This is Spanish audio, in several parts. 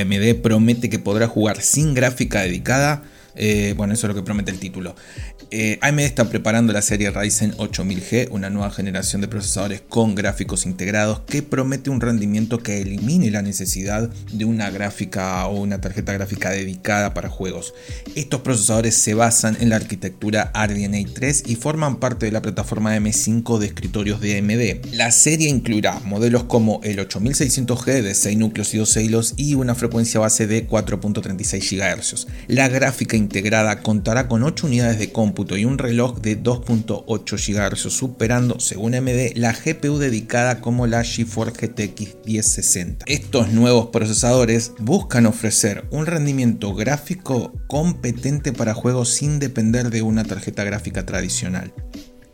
AMD promete que podrá jugar sin gráfica dedicada. Eh, bueno, eso es lo que promete el título. Eh, AMD está preparando la serie Ryzen 8000G, una nueva generación de procesadores con gráficos integrados que promete un rendimiento que elimine la necesidad de una gráfica o una tarjeta gráfica dedicada para juegos. Estos procesadores se basan en la arquitectura RDNA 3 y forman parte de la plataforma M5 de escritorios de AMD. La serie incluirá modelos como el 8600G de 6 núcleos y 2 hilos y una frecuencia base de 4.36 GHz. La gráfica integrada contará con 8 unidades de cómputo y un reloj de 2.8 GHz, superando, según AMD, la GPU dedicada como la GeForce GTX 1060. Estos nuevos procesadores buscan ofrecer un rendimiento gráfico competente para juegos sin depender de una tarjeta gráfica tradicional.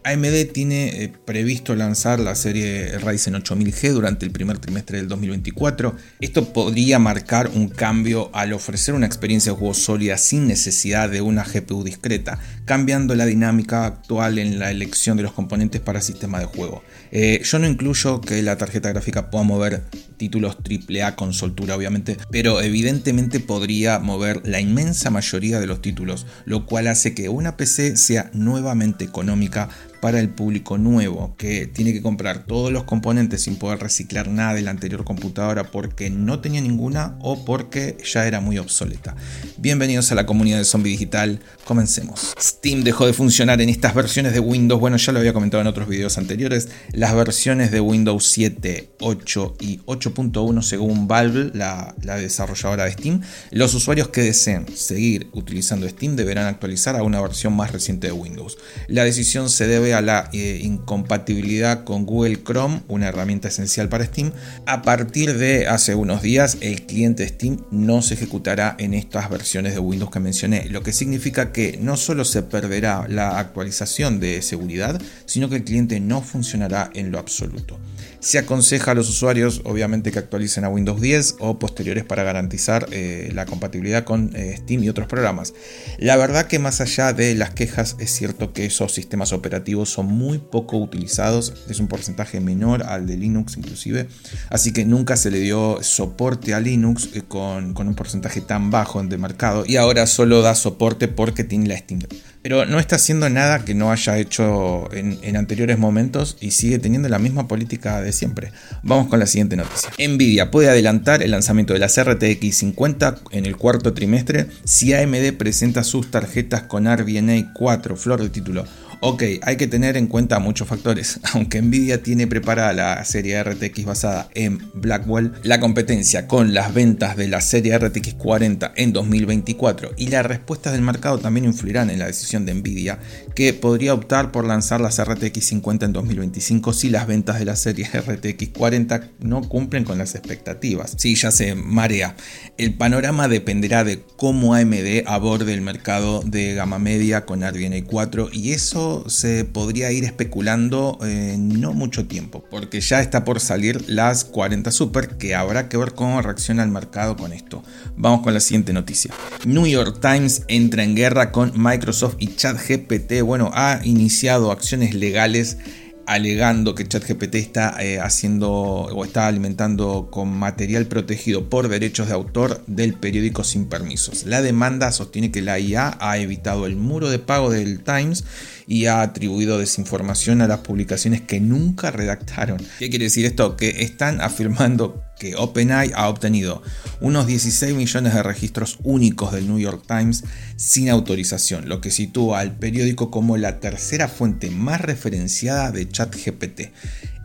AMD tiene eh, previsto lanzar la serie Ryzen 8000G durante el primer trimestre del 2024. Esto podría marcar un cambio al ofrecer una experiencia de juego sólida sin necesidad de una GPU discreta, cambiando la dinámica actual en la elección de los componentes para sistema de juego. Eh, yo no incluyo que la tarjeta gráfica pueda mover títulos AAA con soltura, obviamente, pero evidentemente podría mover la inmensa mayoría de los títulos, lo cual hace que una PC sea nuevamente económica para el público nuevo que tiene que comprar todos los componentes sin poder reciclar nada de la anterior computadora porque no tenía ninguna o porque ya era muy obsoleta. Bienvenidos a la comunidad de Zombie Digital, comencemos. Steam dejó de funcionar en estas versiones de Windows, bueno ya lo había comentado en otros videos anteriores, las versiones de Windows 7, 8 y 8.1 según Valve, la, la desarrolladora de Steam, los usuarios que deseen seguir utilizando Steam deberán actualizar a una versión más reciente de Windows. La decisión se debe la eh, incompatibilidad con Google Chrome, una herramienta esencial para Steam. A partir de hace unos días, el cliente Steam no se ejecutará en estas versiones de Windows que mencioné, lo que significa que no solo se perderá la actualización de seguridad, sino que el cliente no funcionará en lo absoluto. Se aconseja a los usuarios, obviamente, que actualicen a Windows 10 o posteriores para garantizar eh, la compatibilidad con eh, Steam y otros programas. La verdad que más allá de las quejas, es cierto que esos sistemas operativos son muy poco utilizados, es un porcentaje menor al de Linux inclusive, así que nunca se le dio soporte a Linux eh, con, con un porcentaje tan bajo de mercado. Y ahora solo da soporte porque tiene la Steam pero no está haciendo nada que no haya hecho en, anteriores momentos y sigue teniendo la misma política de siempre. Vamos con la siguiente noticia. Nvidia puede adelantar el lanzamiento de las RTX 50 en el cuarto trimestre si AMD presenta sus tarjetas con RDNA 4, flor de título. Ok, hay que tener en cuenta muchos factores. Aunque Nvidia tiene preparada la serie RTX basada en Blackwell, la competencia con las ventas de la serie RTX 40 en 2024 y las respuestas del mercado también influirán en la decisión de Nvidia, que podría optar por lanzar las RTX 50 en 2025 si las ventas de la serie RTX 40 no cumplen con las expectativas. Sí, ya se marea. El panorama dependerá de cómo AMD aborde el mercado de gama media con RDNA 4 y eso se podría ir especulando en no mucho tiempo, porque ya está por salir las 40 Super, que habrá que ver cómo reacciona el mercado con esto. Vamos con la siguiente noticia. New York Times entra en guerra con Microsoft y ChatGPT. Bueno, ha iniciado acciones legales alegando que ChatGPT está eh, haciendo o está alimentando con material protegido por derechos de autor del periódico sin permisos. La demanda sostiene que la IA ha evitado el muro de pago del Times y ha atribuido desinformación a las publicaciones que nunca redactaron. ¿Qué quiere decir esto? Que están afirmando que OpenAI ha obtenido unos 16 millones de registros únicos del New York Times sin autorización, lo que sitúa al periódico como la tercera fuente más referenciada de ChatGPT.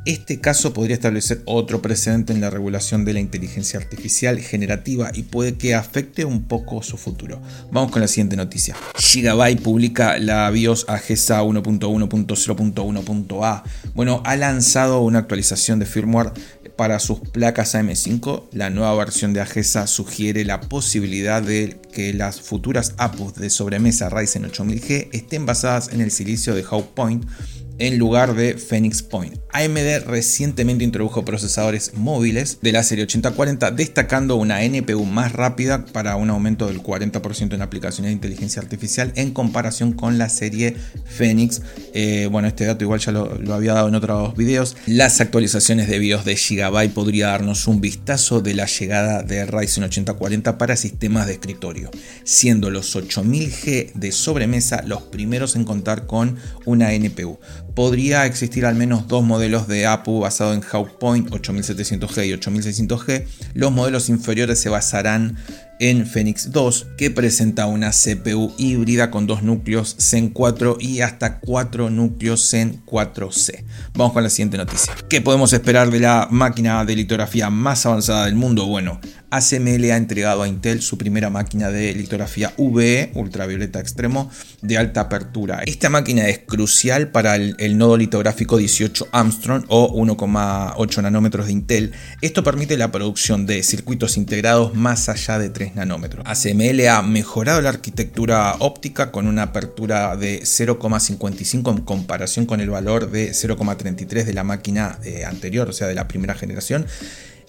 Este caso podría establecer otro precedente en la regulación de la inteligencia artificial generativa y puede que afecte un poco su futuro. Vamos con la siguiente noticia. Gigabyte publica la BIOS AGESA 1.1.0.1.a. Bueno, ha lanzado una actualización de firmware para sus placas AM5. La nueva versión de AGESA sugiere la posibilidad de que las futuras APUs de sobremesa Ryzen 8000G estén basadas en el silicio de Hawk Point en lugar de Phoenix Point. AMD recientemente introdujo procesadores móviles de la serie 8040 destacando una NPU más rápida para un aumento del 40% en aplicaciones de inteligencia artificial en comparación con la serie Phoenix. Eh, bueno, este dato igual ya lo, lo, había dado en otros videos. Las actualizaciones de BIOS de Gigabyte podría darnos un vistazo de la llegada de Ryzen 8040 para sistemas de escritorio, siendo los 8000G de sobremesa los primeros en contar con una NPU podría existir al menos dos modelos de APU basados en Hawk Point 8700G y 8600G. Los modelos inferiores se basarán en Phoenix 2, que presenta una CPU híbrida con dos núcleos Zen 4 y hasta cuatro núcleos Zen 4C. Vamos con la siguiente noticia. ¿Qué podemos esperar de la máquina de litografía más avanzada del mundo? Bueno, ASML ha entregado a Intel su primera máquina de litografía VE, ultravioleta extremo, de alta apertura. Esta máquina es crucial para el, nodo litográfico 18 Armstrong o 1,8 nanómetros de Intel. Esto permite la producción de circuitos integrados más allá de 3 nanómetros. ASML ha mejorado la arquitectura óptica con una apertura de 0,55 en comparación con el valor de 0,33 de la máquina eh, anterior, o sea, de la primera generación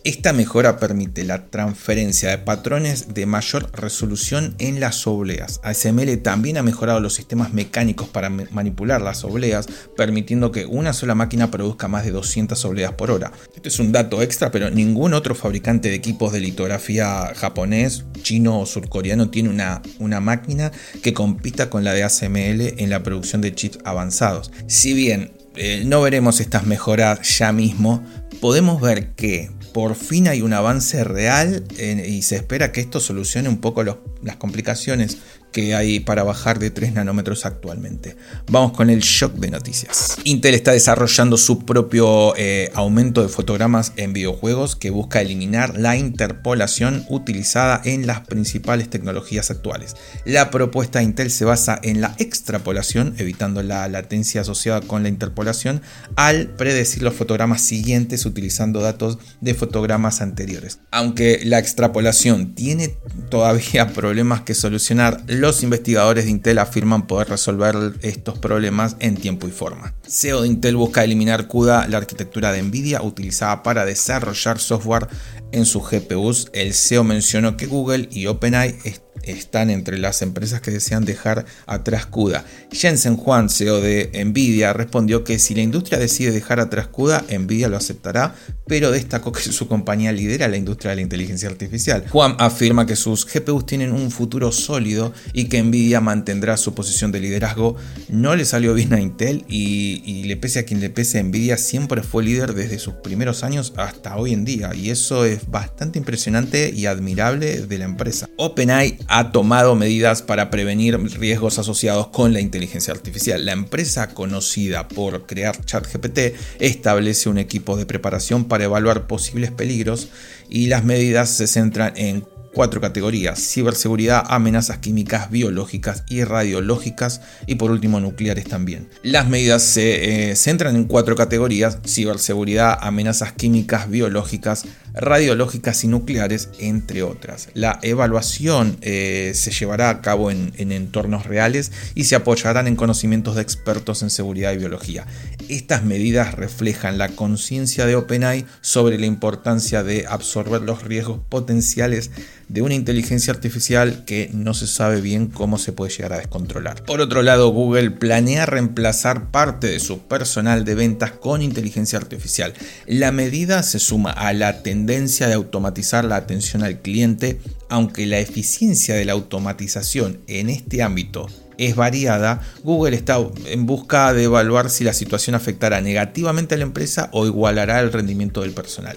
esta mejora permite la transferencia de patrones de mayor resolución en las obleas. ASML también ha mejorado los sistemas mecánicos para manipular las obleas, permitiendo que una sola máquina produzca más de 200 obleas por hora. Este es un dato extra, pero ningún otro fabricante de equipos de litografía japonés, chino o surcoreano tiene una, una máquina que compita con la de ASML en la producción de chips avanzados. Si bien eh, no veremos estas mejoras ya mismo, podemos ver que por fin hay un avance real eh, y se espera que esto solucione un poco las complicaciones que hay para bajar de 3 nanómetros actualmente. Vamos con el shock de noticias. Intel está desarrollando su propio eh, aumento de fotogramas en videojuegos que busca eliminar la interpolación utilizada en las principales tecnologías actuales. La propuesta de Intel se basa en la extrapolación, evitando la latencia asociada con la interpolación, al predecir los fotogramas siguientes utilizando datos de fotogramas anteriores. Aunque la extrapolación tiene todavía problemas que solucionar, los investigadores de Intel afirman poder resolver estos problemas en tiempo y forma. CEO de Intel busca eliminar CUDA, la arquitectura de Nvidia utilizada para desarrollar software en sus GPUs. El CEO mencionó que Google y OpenAI están entre las empresas que desean dejar atrás CUDA. Jensen Juan, CEO de Nvidia, respondió que si la industria decide dejar atrás CUDA, Nvidia lo aceptará, pero destacó que su compañía lidera la industria de la inteligencia artificial. Juan afirma que sus GPUs tienen un futuro sólido y que Nvidia mantendrá su posición de liderazgo. No le salió bien a Intel y, le pese a quien le pese, Nvidia siempre fue líder desde sus primeros años hasta hoy en día y eso es bastante impresionante y admirable de la empresa. OpenAI ha tomado medidas para prevenir riesgos asociados con la inteligencia artificial. La empresa conocida por crear ChatGPT establece un equipo de preparación para evaluar posibles peligros y las medidas se centran en cuatro categorías, ciberseguridad, amenazas químicas, biológicas y radiológicas y por último nucleares también. Las medidas se eh, centran en cuatro categorías, ciberseguridad, amenazas químicas, biológicas, radiológicas y nucleares, entre otras. La evaluación eh, se llevará a cabo en, en entornos reales y se apoyarán en conocimientos de expertos en seguridad y biología. Estas medidas reflejan la conciencia de OpenAI sobre la importancia de absorber los riesgos potenciales de una inteligencia artificial que no se sabe bien cómo se puede llegar a descontrolar. Por otro lado, Google planea reemplazar parte de su personal de ventas con inteligencia artificial. La medida se suma a la tendencia de automatizar la atención al cliente, aunque la eficiencia de la automatización en este ámbito es variada, Google está en busca de evaluar si la situación afectará negativamente a la empresa o igualará el rendimiento del personal.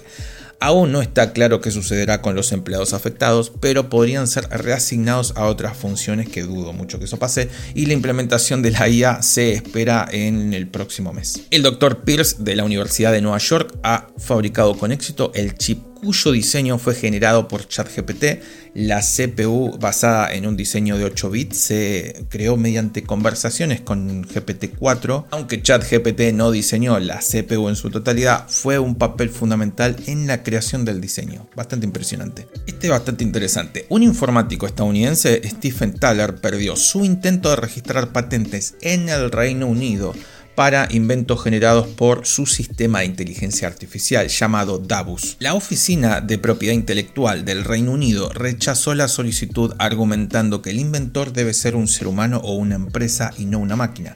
Aún no está claro qué sucederá con los empleados afectados, pero podrían ser reasignados a otras funciones que dudo mucho que eso pase y la implementación de la IA se espera en el próximo mes. El doctor Pierce de la Universidad de Nueva York ha fabricado con éxito el chip cuyo diseño fue generado por ChatGPT. La CPU basada en un diseño de 8 bits se creó mediante conversaciones con GPT-4. Aunque ChatGPT no diseñó la CPU en su totalidad, fue un papel fundamental en la creación del diseño. Bastante impresionante. Este es bastante interesante. Un informático estadounidense, Stephen Thaler, perdió su intento de registrar patentes en el Reino Unido para inventos generados por su sistema de inteligencia artificial llamado Davus. La Oficina de Propiedad Intelectual del Reino Unido rechazó la solicitud argumentando que el inventor debe ser un ser humano o una empresa y no una máquina.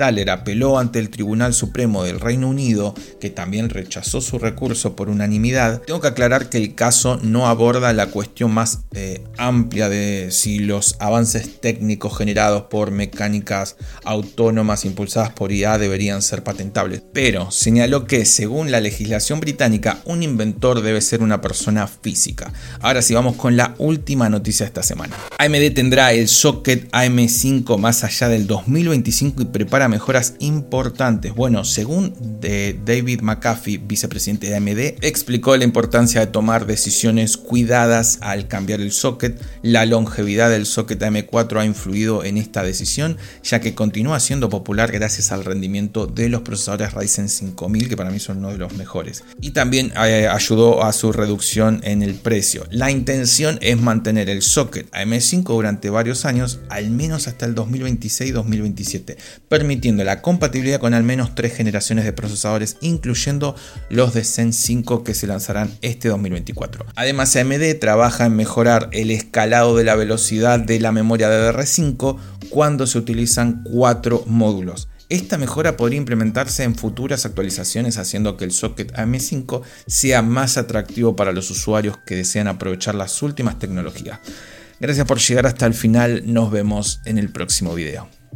Thaler apeló ante el Tribunal Supremo del Reino Unido, que también rechazó su recurso por unanimidad. Tengo que aclarar que el caso no aborda la cuestión más eh, amplia de si los avances técnicos generados por mecánicas autónomas impulsadas por IA deberían ser patentables, pero señaló que según la legislación británica un inventor debe ser una persona física. Ahora sí vamos con la última noticia de esta semana. AMD tendrá el socket AM5 más allá del 2025 y prepara mejoras importantes. Bueno, según de David McAfee, vicepresidente de AMD, explicó la importancia de tomar decisiones cuidadas al cambiar el socket. La longevidad del socket AM4 ha influido en esta decisión, ya que continúa siendo popular gracias al rendimiento de los procesadores Ryzen 5000, que para mí son uno de los mejores. Y también eh, ayudó a su reducción en el precio. La intención es mantener el socket AM5 durante varios años, al menos hasta el 2026-2027, permitiendo la compatibilidad con al menos tres generaciones de procesadores, incluyendo los de Zen 5 que se lanzarán este 2024. Además, AMD trabaja en mejorar el escalado de la velocidad de la memoria DDR5 cuando se utilizan cuatro módulos. Esta mejora podría implementarse en futuras actualizaciones haciendo que el socket AM5 sea más atractivo para los usuarios que desean aprovechar las últimas tecnologías. Gracias por llegar hasta el final, nos vemos en el próximo video.